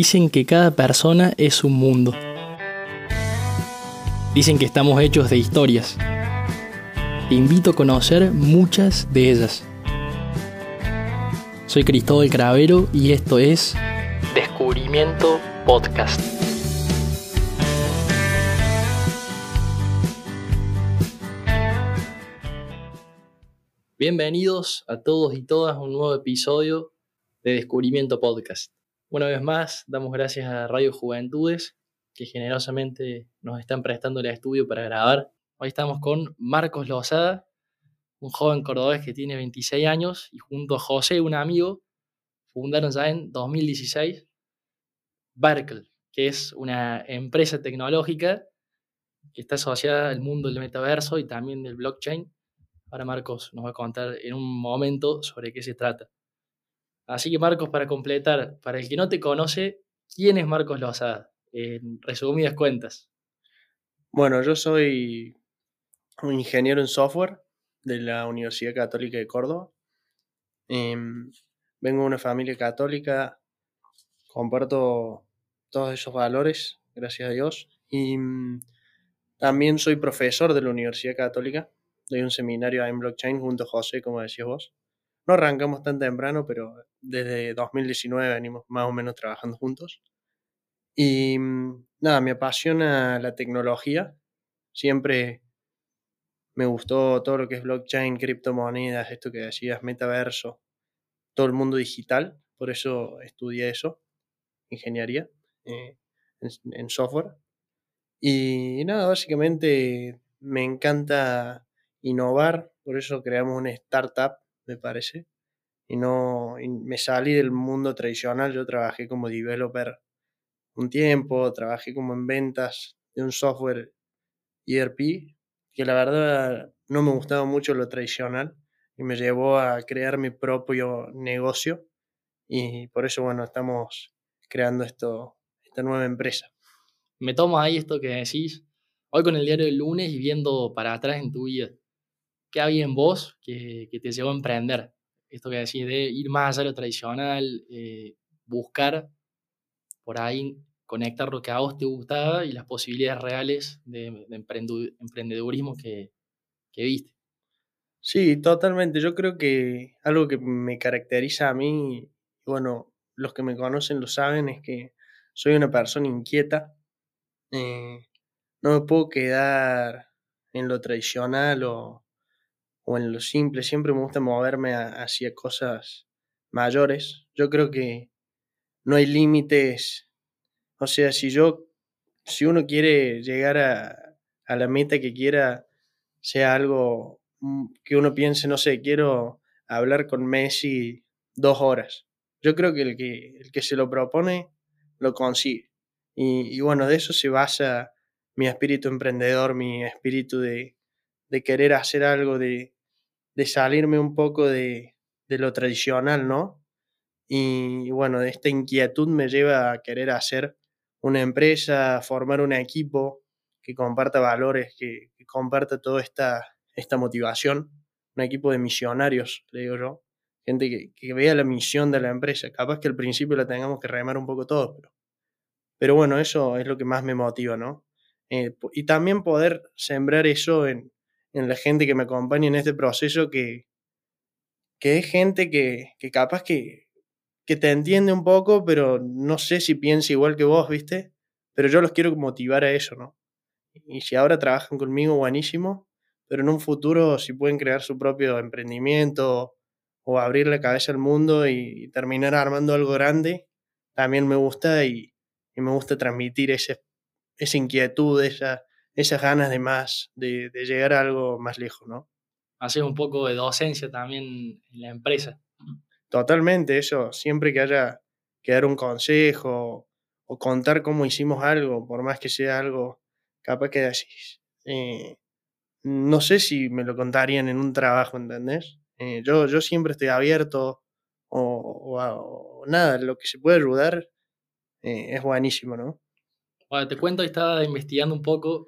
Dicen que cada persona es un mundo. Dicen que estamos hechos de historias. Te invito a conocer muchas de ellas. Soy Cristóbal Cravero y esto es Descubrimiento Podcast. Bienvenidos a todos y todas a un nuevo episodio de Descubrimiento Podcast. Una vez más, damos gracias a Radio Juventudes, que generosamente nos están prestando el estudio para grabar. Hoy estamos con Marcos Lozada, un joven cordobés que tiene 26 años, y junto a José, un amigo, fundaron ya en 2016 Berkel, que es una empresa tecnológica que está asociada al mundo del metaverso y también del blockchain. Ahora Marcos nos va a contar en un momento sobre qué se trata. Así que Marcos, para completar, para el que no te conoce, ¿quién es Marcos Lozada? En resumidas cuentas. Bueno, yo soy un ingeniero en software de la Universidad Católica de Córdoba. Em, vengo de una familia católica, comparto todos esos valores, gracias a Dios. Y mm, también soy profesor de la Universidad Católica. Doy un seminario en blockchain junto a José, como decías vos. No arrancamos tan temprano, pero desde 2019 venimos más o menos trabajando juntos. Y mm, nada, me apasiona la tecnología. Siempre me gustó todo lo que es blockchain, criptomonedas, esto que decías, metaverso, todo el mundo digital. Por eso estudié eso, ingeniería eh, en software. Y nada, básicamente me encanta innovar, por eso creamos una startup me parece. Y no me salí del mundo tradicional. Yo trabajé como developer un tiempo, trabajé como en ventas de un software ERP, que la verdad no me gustaba mucho lo tradicional y me llevó a crear mi propio negocio. Y por eso, bueno, estamos creando esto, esta nueva empresa. Me tomo ahí esto que decís, hoy con el diario del lunes y viendo para atrás en tu vida. ¿qué había en vos que, te llevó a emprender? Esto que decís de ir más allá de lo tradicional, eh, buscar por ahí conectar lo que a vos te gustaba y las posibilidades reales de, emprendedurismo que, viste. Sí, totalmente. Yo creo que algo que me caracteriza a mí, bueno, los que me conocen lo saben, es que soy una persona inquieta. Eh, no me puedo quedar en lo tradicional o, o en lo simple, siempre me gusta moverme hacia cosas mayores. Yo creo que no hay límites. O sea, si yo, si uno quiere llegar a, a la meta que quiera, sea algo mm, que uno piense, no sé, quiero hablar con Messi dos horas. Yo creo que el que, el que se lo propone, lo consigue. Y, y bueno, de eso se basa mi espíritu emprendedor, mi espíritu de, de querer hacer algo, de, de salirme un poco de, lo tradicional, ¿no? Y bueno, de esta inquietud me lleva a querer hacer una empresa, formar un equipo que comparta valores, que, comparta toda esta, esta motivación, un equipo de misionarios, le digo yo, gente que, vea la misión de la empresa. Capaz que al principio la tengamos que remar un poco todos, pero, pero bueno, eso es lo que más me motiva, ¿no? Eh, y también poder sembrar eso en, en la gente que me acompaña en este proceso, que, que es gente que, que capaz que, que te entiende un poco, pero no sé si piensa igual que vos, ¿viste? Pero yo los quiero motivar a eso, ¿no? Y si ahora trabajan conmigo, buenísimo, pero en un futuro si pueden crear su propio emprendimiento o abrir la cabeza al mundo y, terminar armando algo grande, también me gusta y, y me gusta transmitir ese, esa inquietud, esa, esas ganas de más, de, llegar a algo más lejos, ¿no? Hacer un poco de docencia también en la empresa. Totalmente, eso, siempre que haya que dar un consejo o contar cómo hicimos algo, por más que sea algo capaz que decís. Eh, no sé si me lo contarían en un trabajo, ¿entendés? Eh, yo, yo siempre estoy abierto o, nada, lo que se puede ayudar eh, es buenísimo, ¿no? Bueno, te cuento, estaba investigando un poco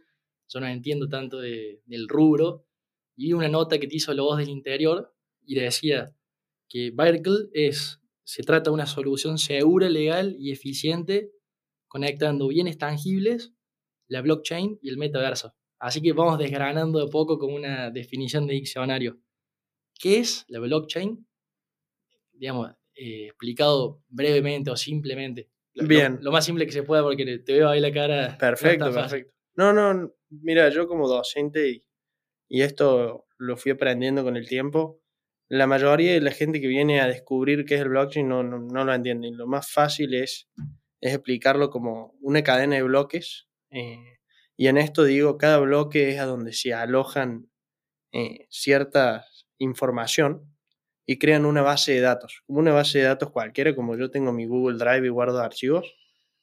yo no entiendo tanto de, del rubro, y vi una nota que te hizo la voz del interior y decía que Berkeley es se trata de una solución segura, legal y eficiente, conectando bienes tangibles, la blockchain y el metaverso. Así que vamos desgranando de poco con una definición de diccionario. ¿Qué es la blockchain? Digamos, eh, explicado brevemente o simplemente. Bien. Lo, más simple que se pueda porque te veo ahí la cara. Perfecto, perfecto. No, no, mira, yo como docente y, esto lo fui aprendiendo con el tiempo, la mayoría de la gente que viene a descubrir qué es el blockchain no, lo entiende. Lo más fácil es, explicarlo como una cadena de bloques. Eh, y en esto digo, cada bloque es a donde se alojan eh, cierta información y crean una base de datos. Una base de datos cualquiera, como yo tengo mi Google Drive y guardo archivos.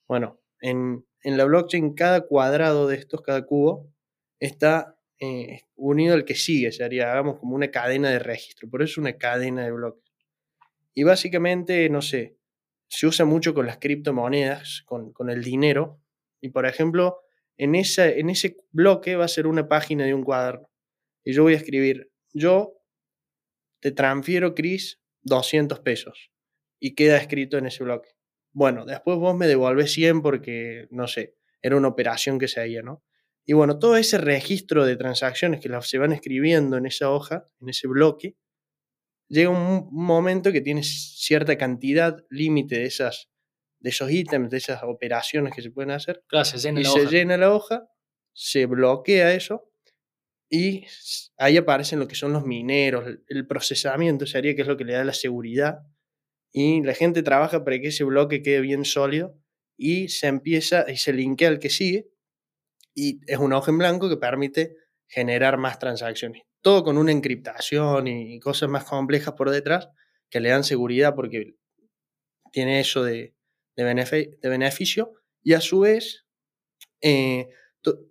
Bueno, en, en la blockchain cada cuadrado de estos, cada cubo, está eh, unido al que sigue, sería, hagamos como una cadena de registro, por eso es una cadena de bloques. Y básicamente, no sé, se usa mucho con las criptomonedas, con, el dinero, y por ejemplo, en, en ese bloque va a ser una página de un cuaderno, y yo voy a escribir, yo te transfiero, Chris, 200 pesos, y queda escrito en ese bloque. Bueno, después vos me devolvés 100 porque, no sé, era una operación que se hacía, ¿no? Y bueno, todo ese registro de transacciones que se van escribiendo en esa hoja, en ese bloque, llega un momento que tiene cierta cantidad límite de, esas, de esos ítems, de esas operaciones que se pueden hacer. Claro, se llena y la se hoja. llena la hoja, se bloquea eso y ahí aparecen lo que son los mineros, el procesamiento sería que es lo que le da la seguridad. Y la gente trabaja para que ese bloque quede bien sólido y se empieza y se linkea al que sigue y es una hoja en blanco que permite generar más transacciones. Todo con una encriptación y cosas más complejas por detrás que le dan seguridad porque tiene eso de, de, beneficio y a su vez eh,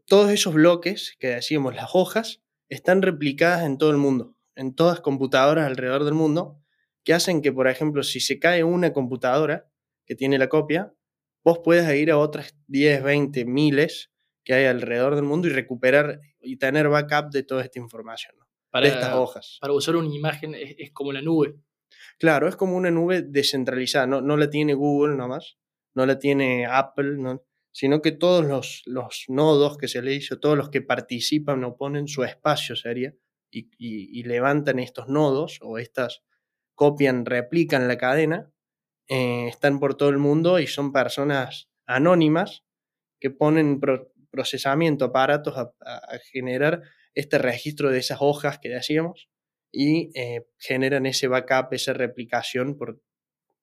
todos esos bloques que decíamos, las hojas, están replicadas en todo el mundo, en todas computadoras alrededor del mundo, que hacen que, por ejemplo, si se cae una computadora que tiene la copia, vos puedas ir a otras 10, 20, miles que hay alrededor del mundo y recuperar y tener backup de toda esta información, para, de estas hojas. Para usar una imagen es, como la nube. Claro, es como una nube descentralizada, no, no la tiene Google nomás, no la tiene Apple, no, sino que todos los, los, nodos que se le hizo, todos los que participan o ponen su espacio sería, y, y, levantan estos nodos o estas copian, replican la cadena, eh, están por todo el mundo y son personas anónimas que ponen procesamiento, aparatos a, generar este registro de esas hojas que decíamos y eh, generan ese backup, esa replicación por,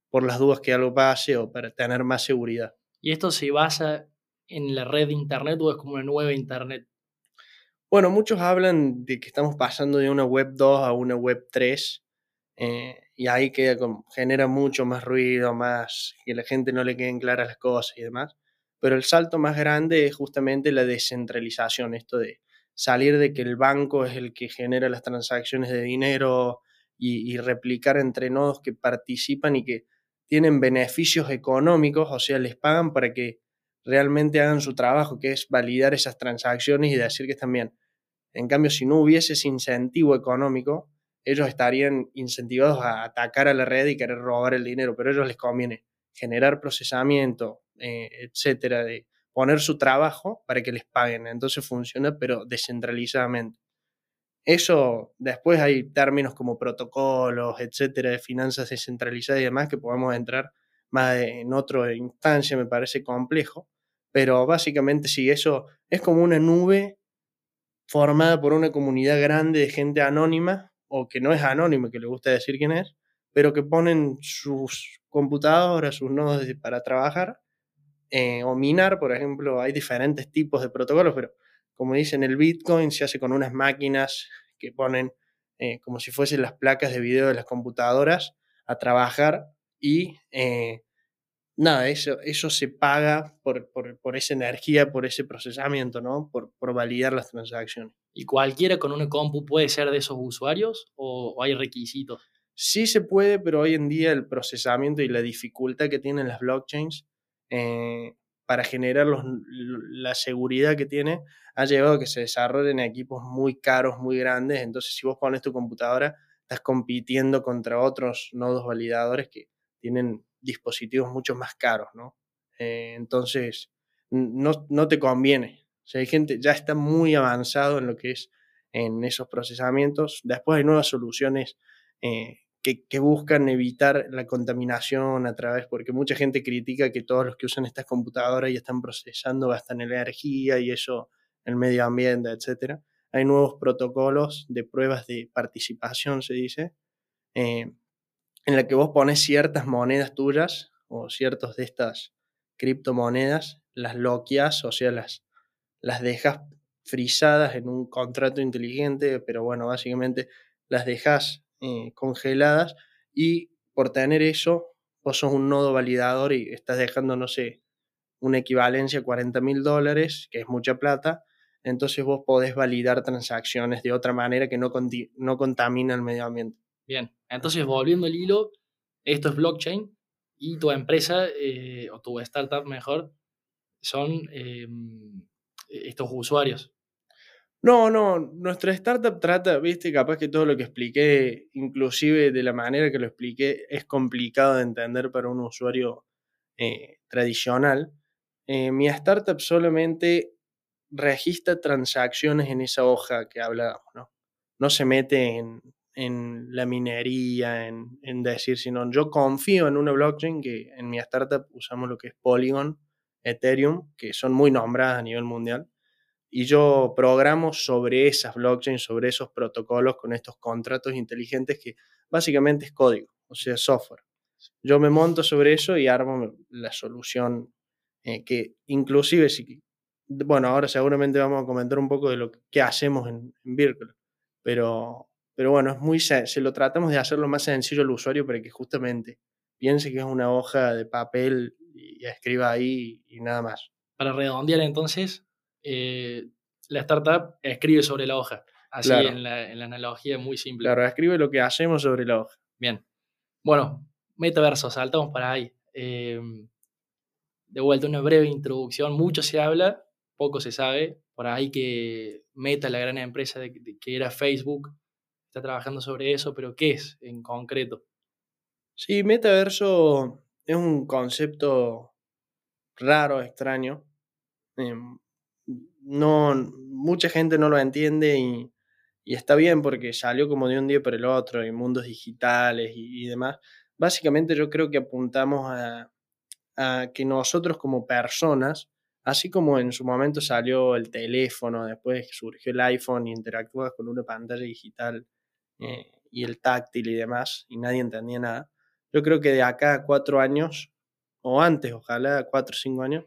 por las dudas que algo pase o para tener más seguridad. ¿Y esto se basa en la red de Internet o es como una nueva Internet? Bueno, muchos hablan de que estamos pasando de una web 2 a una web 3 eh, y ahí queda genera mucho más ruido, más que la gente no le queden claras las cosas y demás pero el salto más grande es justamente la descentralización, esto de salir de que el banco es el que genera las transacciones de dinero y, replicar entre nodos que participan y que tienen beneficios económicos, o sea, les pagan para que realmente hagan su trabajo, que es validar esas transacciones y decir que están bien. En cambio, si no hubiese ese incentivo económico, ellos estarían incentivados a atacar a la red y querer robar el dinero, pero a ellos les conviene generar procesamiento, eh, etcétera, de poner su trabajo para que les paguen. Entonces funciona, pero descentralizadamente. Eso, después hay términos como protocolos, etcétera, de finanzas descentralizadas y demás que podemos entrar más en otra instancia, me parece complejo, pero básicamente sí, eso es como una nube formada por una comunidad grande de gente anónima, o que no es anónima, que le gusta decir quién es, pero que ponen sus computadoras, sus nodos para trabajar eh, o minar, por ejemplo, hay diferentes tipos de protocolos, pero como dicen, el Bitcoin se hace con unas máquinas que ponen eh, como si fuesen las placas de video de las computadoras a trabajar y eh, nada, eso, eso se paga por, por, esa energía, por ese procesamiento, ¿no? Por, por, validar las transacciones. ¿Y cualquiera con una compu puede ser de esos usuarios o hay requisitos? Sí se puede, pero hoy en día el procesamiento y la dificultad que tienen las blockchains eh, para generar la seguridad que tiene, ha llevado a que se desarrollen equipos muy caros, muy grandes. Entonces, si vos pones tu computadora, estás compitiendo contra otros nodos validadores que tienen dispositivos mucho más caros, ¿no? Eh, entonces, no, no te conviene. O sea, hay gente, ya está muy avanzado en lo que es en esos procesamientos. Después hay nuevas soluciones eh, que, buscan evitar la contaminación a través, porque mucha gente critica que todos los que usan estas computadoras ya están procesando, gastan energía y eso, el medio ambiente, etc. Hay nuevos protocolos de pruebas de participación, se dice, eh, en la que vos pones ciertas monedas tuyas o ciertos de estas criptomonedas, las loquias, o sea, las, las dejas frisadas en un contrato inteligente, pero bueno, básicamente las dejas eh, congeladas y por tener eso, vos sos un nodo validador y estás dejando, no sé, una equivalencia a 40 mil dólares, que es mucha plata, entonces vos podés validar transacciones de otra manera que no, no contamina el medio ambiente. Bien, entonces volviendo al hilo, esto es blockchain y tu empresa eh, o tu startup mejor son em, estos usuarios. No, no, nuestra startup trata, viste, capaz que todo lo que expliqué, inclusive de la manera que lo expliqué, es complicado de entender para un usuario eh, tradicional. Eh, mi startup solamente registra transacciones en esa hoja que hablábamos, ¿no? No se mete en, en la minería, en, en, decir, sino yo confío en una blockchain que en mi startup usamos lo que es Polygon, Ethereum, que son muy nombradas a nivel mundial, y yo programo sobre esas blockchains, sobre esos protocolos con estos contratos inteligentes que básicamente es código, o sea, software. Yo me monto sobre eso y armo la solución eh, que inclusive si, bueno, ahora seguramente vamos a comentar un poco de lo que hacemos en, en Virtual, pero pero bueno, es muy se lo tratamos de hacer lo más sencillo al usuario para que justamente piense que es una hoja de papel y escriba ahí y nada más. Para redondear entonces, eh, la startup escribe sobre la hoja, así en, la, en, la, analogía muy simple. Claro, escribe lo que hacemos sobre la hoja. Bien. Bueno, metaverso, saltamos para ahí. Eh, de vuelta, una breve introducción. Mucho se habla, poco se sabe. Por ahí que Meta, la gran empresa de, de, que era Facebook, está trabajando sobre eso, pero ¿qué es en concreto? Sí, metaverso es un concepto raro, extraño. Eh, no, mucha gente no lo entiende y, y, está bien porque salió como de un día para el otro en mundos digitales y, y demás. Básicamente yo creo que apuntamos a, a que nosotros como personas Así como en su momento salió el teléfono, después surgió el iPhone y interactúas con una pantalla digital eh, y el táctil y demás, y nadie entendía nada. Yo creo que de acá a cuatro años, o antes, ojalá cuatro o cinco años,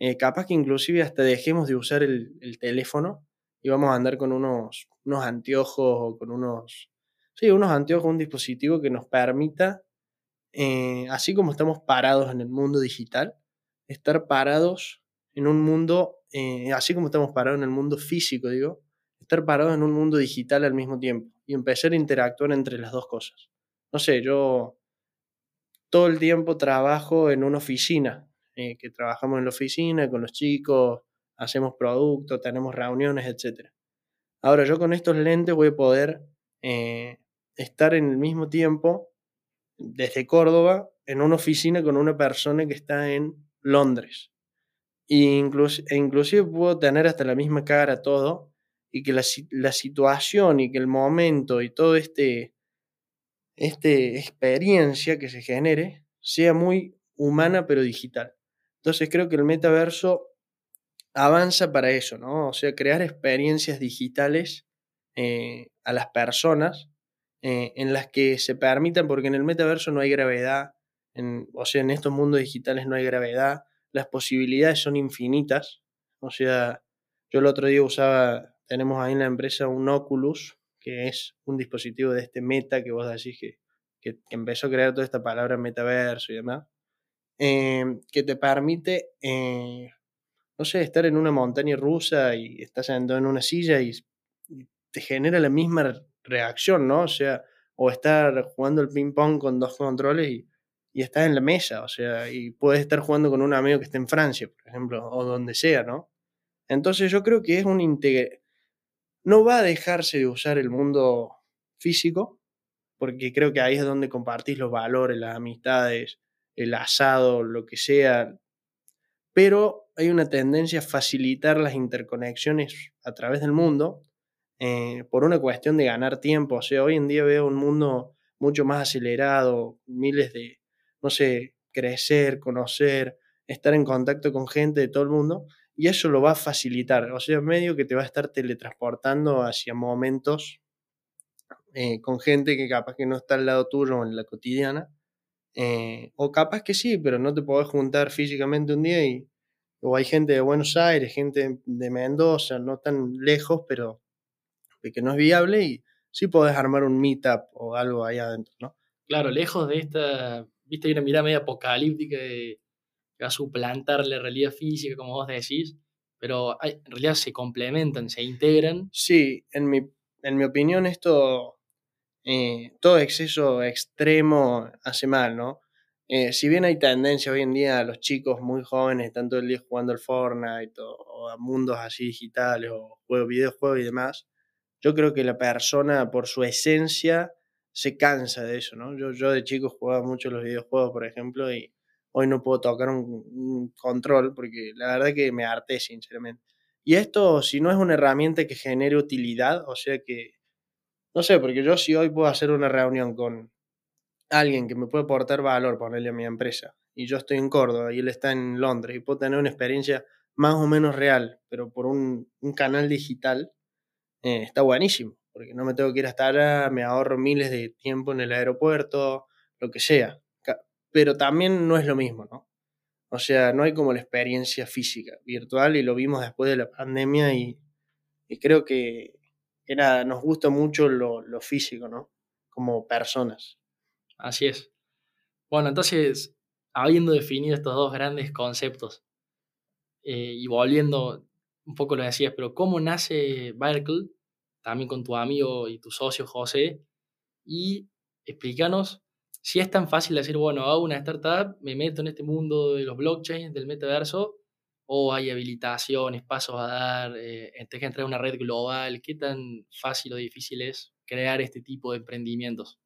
eh, capaz que inclusive hasta dejemos de usar el, el, teléfono y vamos a andar con unos, unos anteojos o con unos, sí, unos anteojos, un dispositivo que nos permita, eh, así como estamos parados en el mundo digital, estar parados en un mundo, eh, así como estamos parados en el mundo físico, digo, estar parados en un mundo digital al mismo tiempo y empezar a interactuar entre las dos cosas. No sé, yo todo el tiempo trabajo en una oficina, eh, que trabajamos en la oficina con los chicos, hacemos productos, tenemos reuniones, etc. Ahora yo con estos lentes voy a poder eh, estar en el mismo tiempo desde Córdoba en una oficina con una persona que está en Londres. E incluso, e inclusive puedo tener hasta la misma cara todo, y que la, la, situación y que el momento y todo este, este experiencia que se genere sea muy humana pero digital. Entonces creo que el metaverso avanza para eso, ¿no? O sea, crear experiencias digitales eh, a las personas eh, en las que se permitan, porque en el metaverso no hay gravedad, en, o sea, en estos mundos digitales no hay gravedad, las posibilidades son infinitas, o sea, yo el otro día usaba tenemos ahí en la empresa un Oculus, que es un dispositivo de este meta que vos decís que, empezó a crear toda esta palabra metaverso y demás, eh, que te permite, eh, no sé, estar en una montaña rusa y estás sentado en una silla y, te genera la misma reacción, ¿no? O sea, o estar jugando el ping pong con dos controles y, y estás en la mesa, o sea, y puedes estar jugando con un amigo que esté en Francia, por ejemplo, o donde sea, ¿no? Entonces yo creo que es un integre no va a dejarse de usar el mundo físico, porque creo que ahí es donde compartís los valores, las amistades, el asado, lo que sea. Pero hay una tendencia a facilitar las interconexiones a través del mundo eh, por una cuestión de ganar tiempo. O sea, hoy en día veo un mundo mucho más acelerado, miles de, no sé, crecer, conocer, estar en contacto con gente de todo el mundo, y eso lo va a facilitar. O sea, medio que te va a estar teletransportando hacia momentos eh, con gente que capaz que no está al lado tuyo en la cotidiana, eh, o capaz que sí, pero no te podés juntar físicamente un día o hay gente de Buenos Aires, gente de Mendoza, no tan lejos, pero que no es viable y sí podés armar un meetup o algo ahí adentro, ¿no? Claro, lejos de esta, viste, hay una mirada media apocalíptica va a suplantar la realidad física, como vos decís, pero en realidad se complementan, se integran. Sí, en mi, en mi opinión esto eh, todo exceso extremo hace mal, ¿no? Eh, si bien hay tendencia hoy en día a los chicos muy jóvenes, están todo el día jugando al Fortnite o, a mundos así digitales o juegos, videojuegos y demás, yo creo que la persona por su esencia se cansa de eso, ¿no? Yo, yo de chico jugaba mucho los videojuegos, por ejemplo, y hoy no puedo tocar un, un control porque la verdad que me harté, sinceramente. Y esto, si no es una herramienta que genere utilidad, o sea que no sé, porque yo si hoy puedo hacer una reunión con alguien que me puede aportar valor, ponerle a mi empresa, y yo estoy en Córdoba y él está en Londres y puedo tener una experiencia más o menos real, pero por un, canal digital, eh, está buenísimo, porque no me tengo que ir hasta allá, me ahorro miles de tiempo en el aeropuerto, lo que sea. Pero también no es lo mismo, ¿no? O sea, no hay como la experiencia física, virtual, y lo vimos después de la pandemia y creo que era, nos gusta mucho lo, físico, ¿no? Como personas. Así es. Bueno, entonces, habiendo definido estos dos grandes conceptos eh, y volviendo, un poco lo decías, pero ¿cómo nace Berkeley? También con tu amigo y tu socio José. Y explícanos si es tan fácil decir, bueno, hago una startup, me meto en este mundo de los blockchains, del metaverso, o hay habilitaciones, pasos a dar, eh, que entrar a una red global, ¿qué tan fácil o difícil es crear este tipo de emprendimientos?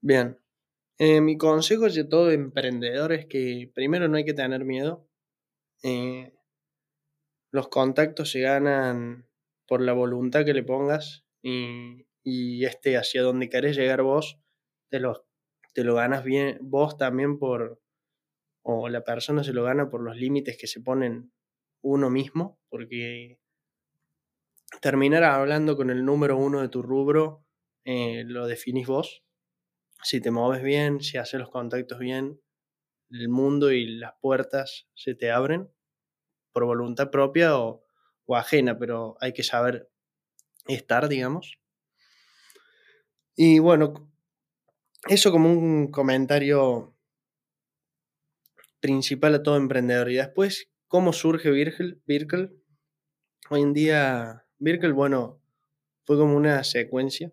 Bien, eh, mi consejo de todo emprendedor es que primero no hay que tener miedo. Eh, los contactos se ganan por la voluntad que le pongas y, este hacia donde querés llegar vos, te lo, te lo ganas bien vos también por, o la persona se lo gana por los límites que se ponen uno mismo, porque terminar hablando con el número uno de tu rubro eh, lo definís vos. Si te mueves bien, si haces los contactos bien, el mundo y las puertas se te abren por voluntad propia o, o ajena, pero hay que saber estar, digamos. Y bueno, eso como un comentario principal a todo emprendedor. Y después, ¿cómo surge Virkel? Hoy en día, Virkel, bueno, fue como una secuencia.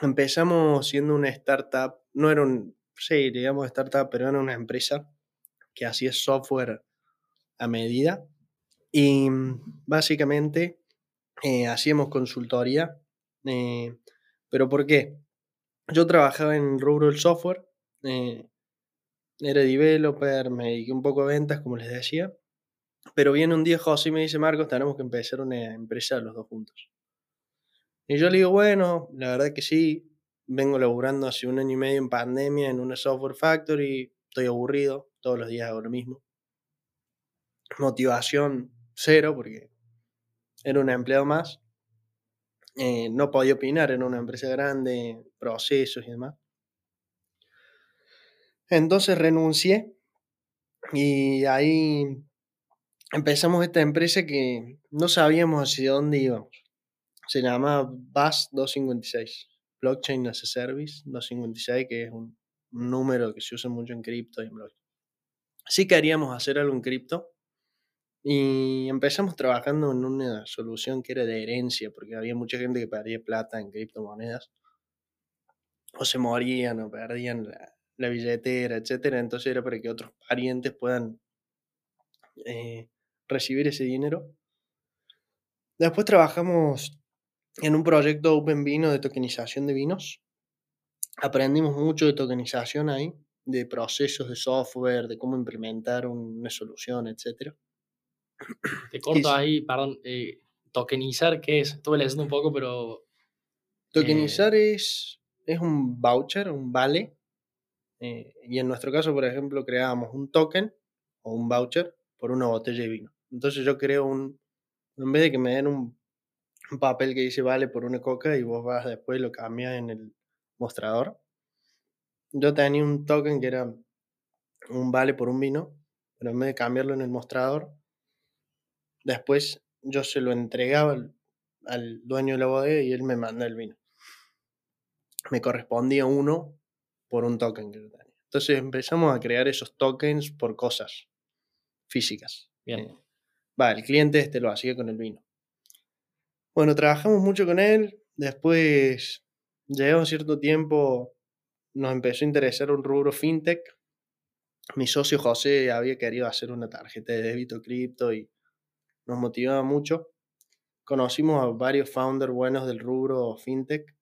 Empezamos siendo una startup, no era un, sí, digamos startup, pero era una empresa que hacía software a medida. Y básicamente eh, hacíamos consultoría. Eh, ¿Pero por qué? Yo trabajaba en rubro del software, eh, era developer, me dediqué un poco a ventas, como les decía. Pero viene un día José y me dice, Marcos, tenemos que empezar una empresa los dos juntos. Y yo le digo, bueno, la verdad que sí, vengo laburando hace un año y medio en pandemia en una software factory, estoy aburrido, todos los días hago lo mismo. Motivación cero, porque era un empleado más. Eh, no podía opinar en una empresa grande, procesos y demás. Entonces renuncié y ahí empezamos esta empresa que no sabíamos hacia dónde íbamos. Se llama BAS 256, Blockchain as a Service 256, que es un, número que se usa mucho en cripto y en blockchain. Sí queríamos hacer algo en cripto y empezamos trabajando en una solución que era de herencia, porque había mucha gente que perdía plata en criptomonedas o se morían o perdían la, la billetera, etcétera. Entonces era para que otros parientes puedan eh, recibir ese dinero. Después trabajamos en un proyecto Open Vino de tokenización de vinos. aprendimos mucho de tokenización ahí, de procesos de software, de cómo implementar una solución, etc. Te corto ahí, perdón. Eh, tokenizar, ¿qué es? Estuve leyendo un poco, pero... Tokenizar es, es un voucher, un vale. Eh, y en nuestro caso, por ejemplo, creábamos un token o un voucher por una botella de vino. Entonces yo creo un, en vez de que me den un, papel que dice vale por una coca y vos vas después y lo cambias en el mostrador, yo tenía un token que era un vale por un vino, pero en vez de cambiarlo en el mostrador, después yo se lo entregaba al, dueño de la bodega y él me manda el vino. Me correspondía uno por un token que yo tenía. Entonces empezamos a crear esos tokens por cosas físicas. Bien. Eh, va, el cliente este lo hacía con el vino. Bueno, trabajamos mucho con él. Después, llegó cierto tiempo, nos empezó a interesar un rubro fintech. Mi socio José había querido hacer una tarjeta de débito cripto y nos motivaba mucho. Conocimos a varios founders buenos del rubro fintech.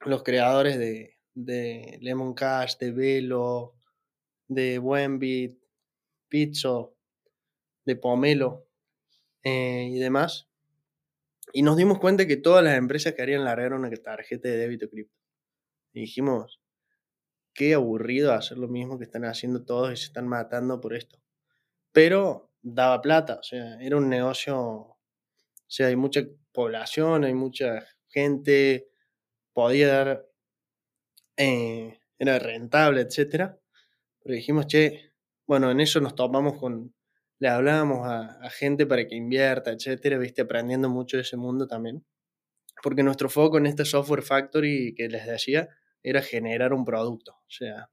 Los creadores de, de Lemon Cash, de Velo, de Buenbit, Pizzo, de Pomelo eh, y demás. Y nos dimos cuenta que todas las empresas querían largar una tarjeta de débito cripto. Y dijimos, qué aburrido hacer lo mismo que están haciendo todos y se están matando por esto. Pero daba plata, o sea, era un negocio, o sea, hay mucha población, hay mucha gente, podía dar, eh, era rentable, etc. Pero dijimos, che, bueno, en eso nos topamos con, le hablábamos a, gente para que invierta, etcétera, viste, aprendiendo mucho de ese mundo también. Porque nuestro foco en este software factory que les decía era generar un producto. O sea,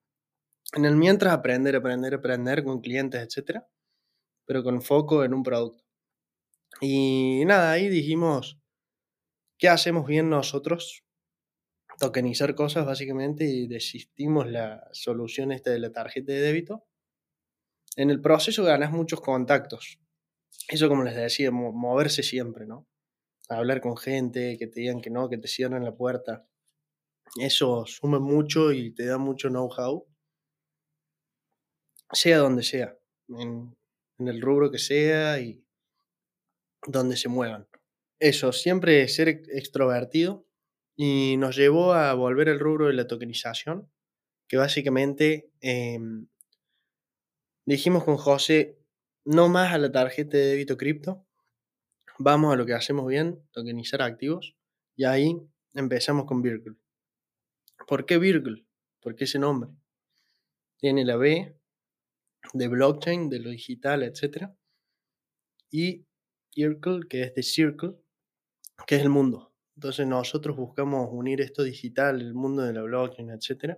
en el mientras aprender, aprender, aprender con clientes, etcétera, pero con foco en un producto. Y nada, ahí dijimos, ¿qué hacemos bien nosotros? Tokenizar cosas básicamente y desistimos la solución esta de la tarjeta de débito en el proceso ganas muchos contactos. Eso, como les decía, moverse siempre, ¿no? Hablar con gente, que te digan que no, que te cierren la puerta. Eso suma mucho y te da mucho know-how, sea donde sea, el rubro que sea y donde se muevan. Eso, siempre ser extrovertido y nos llevó a volver al rubro de la tokenización, que básicamente em, Dijimos con José, no más a la tarjeta de débito cripto, vamos a lo que hacemos bien, tokenizar activos, y ahí empezamos con Virgil. ¿Por qué Virgil? ¿Por qué ese nombre? Tiene la B de blockchain, de lo digital, etc. Y Circle, que es de Circle, que es el mundo. Entonces nosotros buscamos unir esto digital, el mundo de la blockchain, etc.,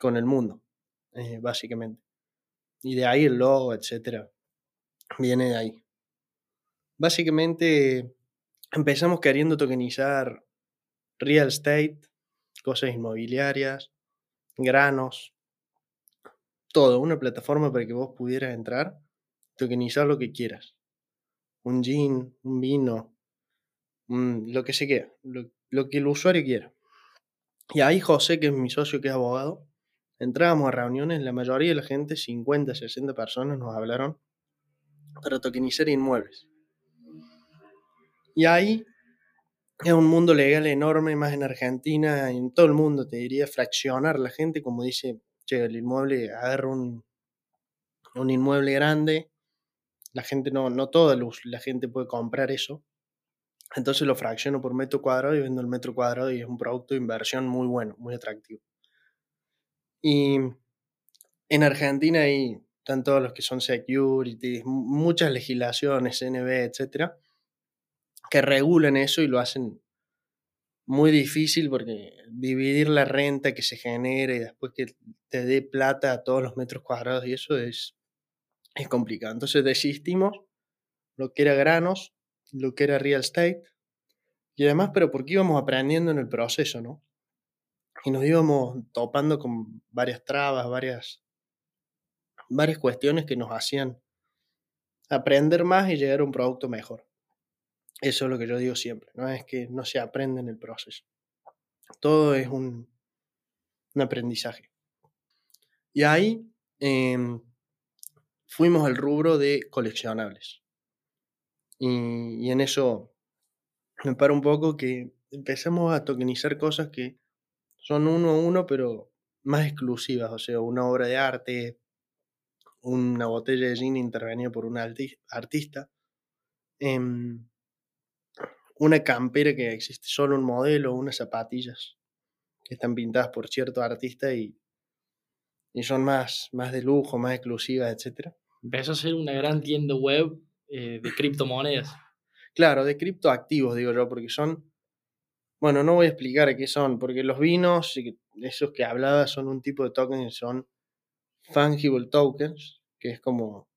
con el mundo, eh, básicamente. Y de ahí el logo, etcétera, viene de ahí. Básicamente empezamos queriendo tokenizar real estate, cosas inmobiliarias, granos, todo, una plataforma para que vos pudieras entrar, tokenizar lo que quieras. Un gin, un vino, lo que se quiera, lo que el usuario quiera. Y ahí José, que es mi socio, que es abogado, Entrábamos a reuniones, la mayoría de la gente, 50, 60 personas, nos hablaron para tokenizar inmuebles. Y ahí es un mundo legal enorme, más en Argentina, en todo el mundo, te diría, fraccionar la gente, como dice, che, el inmueble, agarra un, un inmueble grande, la gente no, no toda la gente puede comprar eso, entonces lo fracciono por metro cuadrado y vendo el metro cuadrado y es un producto de inversión muy bueno, muy atractivo. Y en Argentina hay tanto los que son security, muchas legislaciones, NB, etcétera, que regulan eso y lo hacen muy difícil porque dividir la renta que se genera y después que te dé plata a todos los metros cuadrados y eso es, es complicado. Entonces desistimos lo que era granos, lo que era real estate y además, pero porque íbamos aprendiendo en el proceso, ¿no? y nos íbamos topando con varias trabas, varias, varias cuestiones que nos hacían aprender más y llegar a un producto mejor. Eso es lo que yo digo siempre, no es que no se aprende en el proceso. Todo es un, un aprendizaje. Y ahí em, fuimos al rubro de coleccionables. Y, en eso me paro un poco que empezamos a tokenizar cosas que son uno a uno, pero más exclusivas. O sea, una obra de arte, una botella de gin intervenida por un artista, em, una campera que existe solo un modelo, unas zapatillas que están pintadas por cierto artista y, y son más, más de lujo, más exclusivas, etc. Empezó a ser una gran tienda web eh, de criptomonedas. Claro, de criptoactivos, digo yo, porque son, bueno, no voy a explicar qué son, porque los vinos, esos que hablaba, son un tipo de tokens, son fungible tokens, que es como,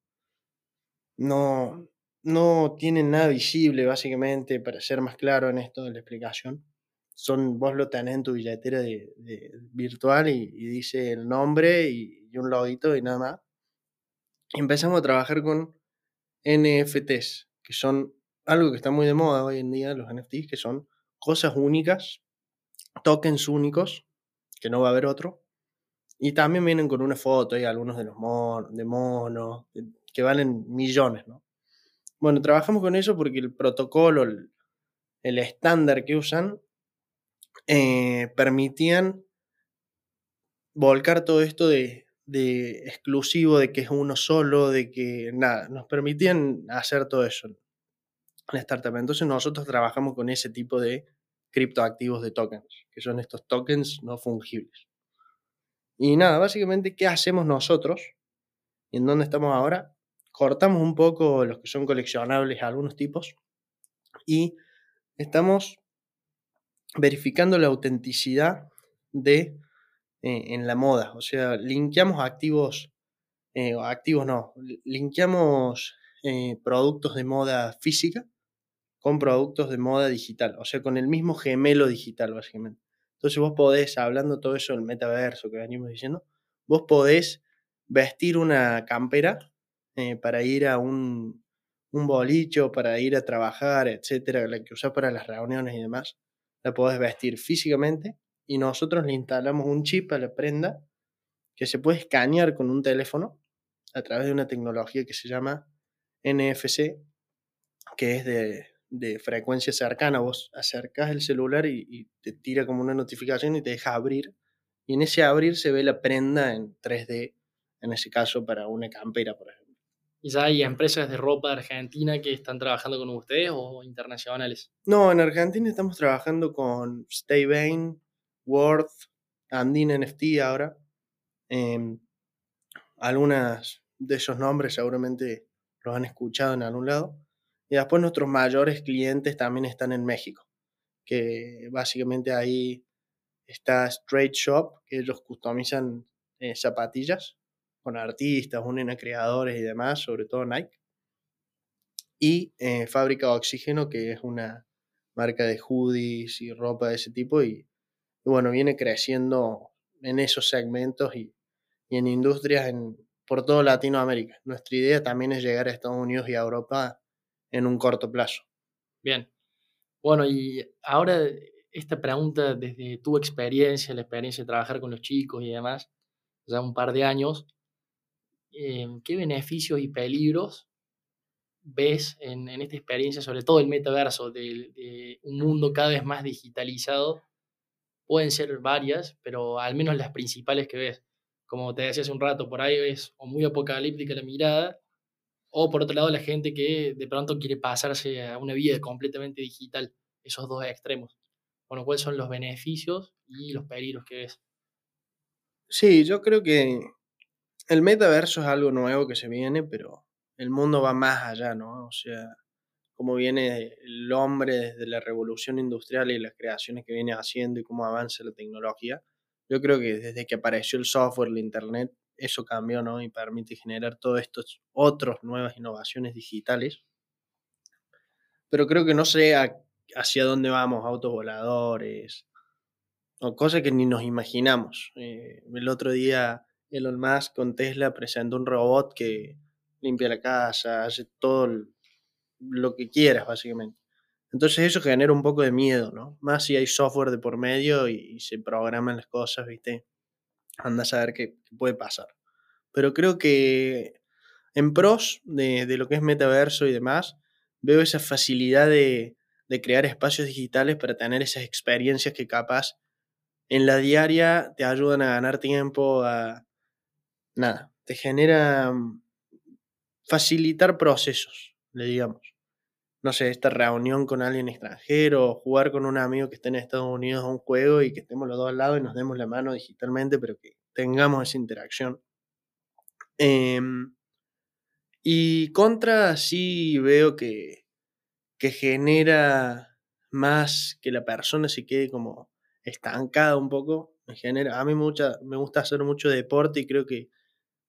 no, no tienen nada visible, básicamente, para ser más claro en esto de la explicación son, vos lo tenés en tu billetera de, virtual y, dice el nombre y, un loguito y nada más. empezamos a trabajar con NFTs, que son algo que está muy de moda hoy en día, los NFTs, que son cosas únicas, tokens únicos, que no va a haber otro. Y también vienen con una foto y algunos de los monos, que valen millones, ¿no? Bueno, trabajamos con eso porque el protocolo, el estándar que usan eh, permitían volcar todo esto de, exclusivo, de que es uno solo, de que nada, nos permitían hacer todo eso en la startup. Entonces nosotros trabajamos con ese tipo de criptoactivos de tokens, que son estos tokens no fungibles. Y nada, básicamente, ¿qué hacemos nosotros? ¿Y en dónde estamos ahora? Cortamos un poco los que son coleccionables algunos tipos y estamos verificando la autenticidad de eh, en la moda. O sea, linkeamos activos, eh, activos no, linkeamos eh, productos de moda física con productos de moda digital, o sea, con el mismo gemelo digital, básicamente. Entonces vos podés, hablando todo eso del metaverso que venimos diciendo, vos podés vestir una campera para ir a un, un bolicho, para ir a trabajar, etcétera, la que usás para las reuniones y demás la podés vestir físicamente y nosotros le instalamos un chip a la prenda que se puede escanear con un teléfono a través de una tecnología que se llama NFC, que es de, frecuencia cercana. Vos acercás el celular y, te tira como una notificación y te deja abrir. Y en ese abrir se ve la prenda en 3D, en ese caso para una campera, por ejemplo. ¿Y ya hay empresas de ropa de Argentina que están trabajando con ustedes o internacionales? No, en Argentina estamos trabajando con Stay Bain, Worth, Andine NFT ahora. Eh, algunas de esos nombres seguramente los han escuchado en algún lado. Y después nuestros mayores clientes también están en México, que básicamente ahí está Straight Shop, que ellos customizan eh, zapatillas con artistas, unen a creadores y demás, sobre todo Nike. Y eh, Fábrica Oxígeno, que es una marca de hoodies y ropa de ese tipo. Y, bueno, viene creciendo en esos segmentos y, en industrias en, por toda Latinoamérica. Nuestra idea también es llegar a Estados Unidos y a Europa en un corto plazo. Bien. Bueno, y ahora esta pregunta desde tu experiencia, la experiencia de trabajar con los chicos y demás, ya un par de años, Em, qué beneficios y peligros ves en, esta experiencia, sobre todo el metaverso, de, un mundo cada vez más digitalizado. Pueden ser varias, pero al menos las principales que ves. Como te decía hace un rato, por ahí es o muy apocalíptica la mirada, o por otro lado la gente que de pronto quiere pasarse a una vida completamente digital, esos dos extremos. Bueno, ¿cuáles son los beneficios y los peligros que ves? Sí, yo creo que el metaverso es algo nuevo que se viene, pero el mundo va más allá, ¿no? O sea, cómo viene el hombre desde la revolución industrial y las creaciones que viene haciendo y cómo avanza la tecnología. Yo creo que desde que apareció el software, el internet, eso cambió, ¿no? Y permite generar todos estos otros nuevas innovaciones digitales. Pero creo que no sé hacia dónde vamos, autos voladores, o cosas que ni nos imaginamos. Eh, el otro día Elon Musk con Tesla presenta un robot que limpia la casa, hace todo lo que quieras, básicamente. Entonces eso genera un poco de miedo, ¿no? Más si hay software de por medio y, se programan las cosas, ¿viste? Anda a saber qué, puede pasar. Pero creo que en pros de, lo que es metaverso y demás, veo esa facilidad de, de crear espacios digitales para tener esas experiencias que capaz en la diaria te ayudan a ganar tiempo, a... Nada, te genera mm, facilitar procesos, le digamos. No sé, esta reunión con alguien extranjero, jugar con un amigo que esté en Estados Unidos a un juego y que estemos los dos al lado y nos demos la mano digitalmente, pero que tengamos esa interacción. Em, y contra sí veo que, que genera más que la persona se quede como estancada un poco. Me genera, a mí mucha, me gusta hacer mucho deporte y creo que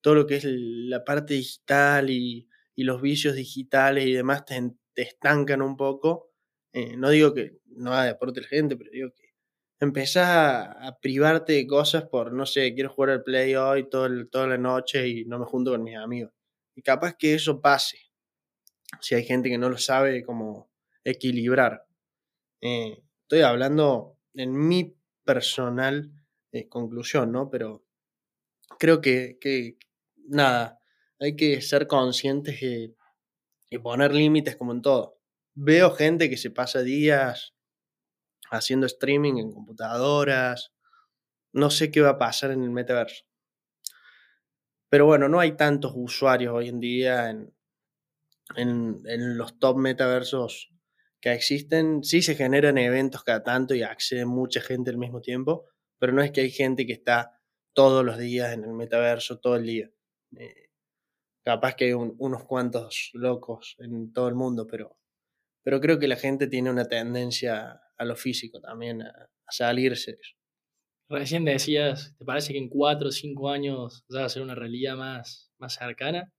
todo lo que es la parte digital y, los vicios digitales y demás te, estancan un poco. Eh, no digo que no haga deporte la gente, pero digo que empezás a, privarte de cosas por, no sé, quiero jugar al play hoy todo toda la noche y no me junto con mis amigos. Y capaz que eso pase, si hay gente que no lo sabe como equilibrar. Eh, estoy hablando en mi personal eh, conclusión, ¿no? Pero creo que, nada, hay que ser conscientes y, poner límites como en todo. Veo gente que se pasa días haciendo streaming en computadoras. No sé qué va a pasar en el metaverso. Pero bueno, no hay tantos usuarios hoy en día en, en, en los top metaversos que existen, sí se generan eventos cada tanto y accede mucha gente al mismo tiempo, pero no es que hay gente que está todos los días en el metaverso, todo el día. Eh, capaz que hay unos cuantos locos en todo el mundo, pero, pero creo que la gente tiene una tendencia a lo físico también, a, salirse de eso. Recién decías, ¿te parece que en cuatro o cinco años ya va a ser una realidad más, más cercana?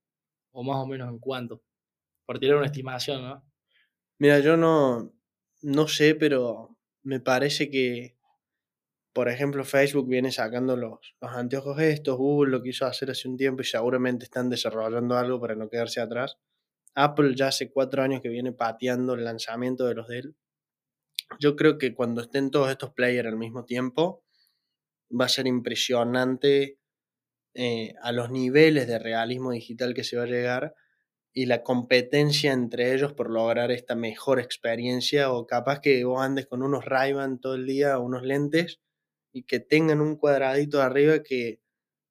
¿O más o menos en cuánto? Por tirar una estimación, ¿no? Mira, yo no, no sé, pero me parece que, por ejemplo, Facebook viene sacando los, los anteojos estos, Google lo quiso hacer hace un tiempo y seguramente están desarrollando algo para no quedarse atrás. Apple ya hace cuatro años que viene pateando el lanzamiento de los de. Yo creo que cuando estén todos estos players al mismo tiempo, va a ser impresionante eh, a los niveles de realismo digital que se va a llegar y la competencia entre ellos por lograr esta mejor experiencia o capaz que vos andes con unos ray todo el día, unos lentes y que tengan un cuadradito arriba que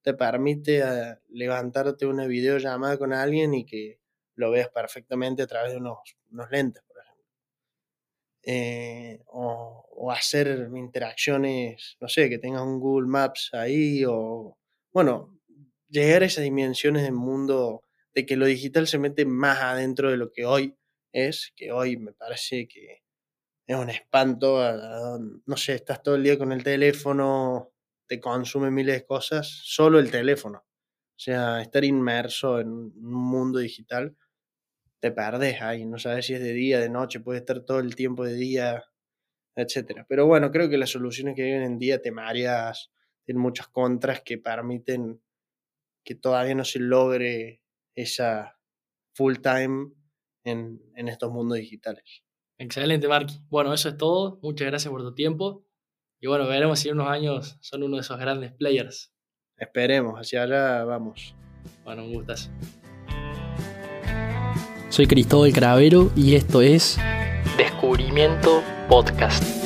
te permite ah, levantarte una videollamada con alguien y que lo veas perfectamente a través de unos, unos lentes, por ejemplo. Eh, o, o, hacer interacciones, no sé, que tengas un Google Maps ahí o, bueno, llegar a esas dimensiones del mundo de que lo digital se mete más adentro de lo que hoy es, que hoy me parece que es un espanto, no sé, estás todo el día con el teléfono, te consume miles de cosas, solo el teléfono. O sea, estar inmerso en un mundo digital, te perdes ahí, no sabes si es de día, de noche, puede estar todo el tiempo de día, etcétera. Pero bueno, creo que las soluciones que viven en día, te mareas, tienen muchas contras que permiten que todavía no se logre esa full time en, estos mundos digitales. Excelente, Marky. Bueno, eso es todo. Muchas gracias por tu tiempo. Y bueno, veremos si en unos años son uno de esos grandes players. Esperemos, hacia allá vamos. Bueno, un gustazo. Soy Cristóbal Cravero y esto es Descubrimiento Podcast.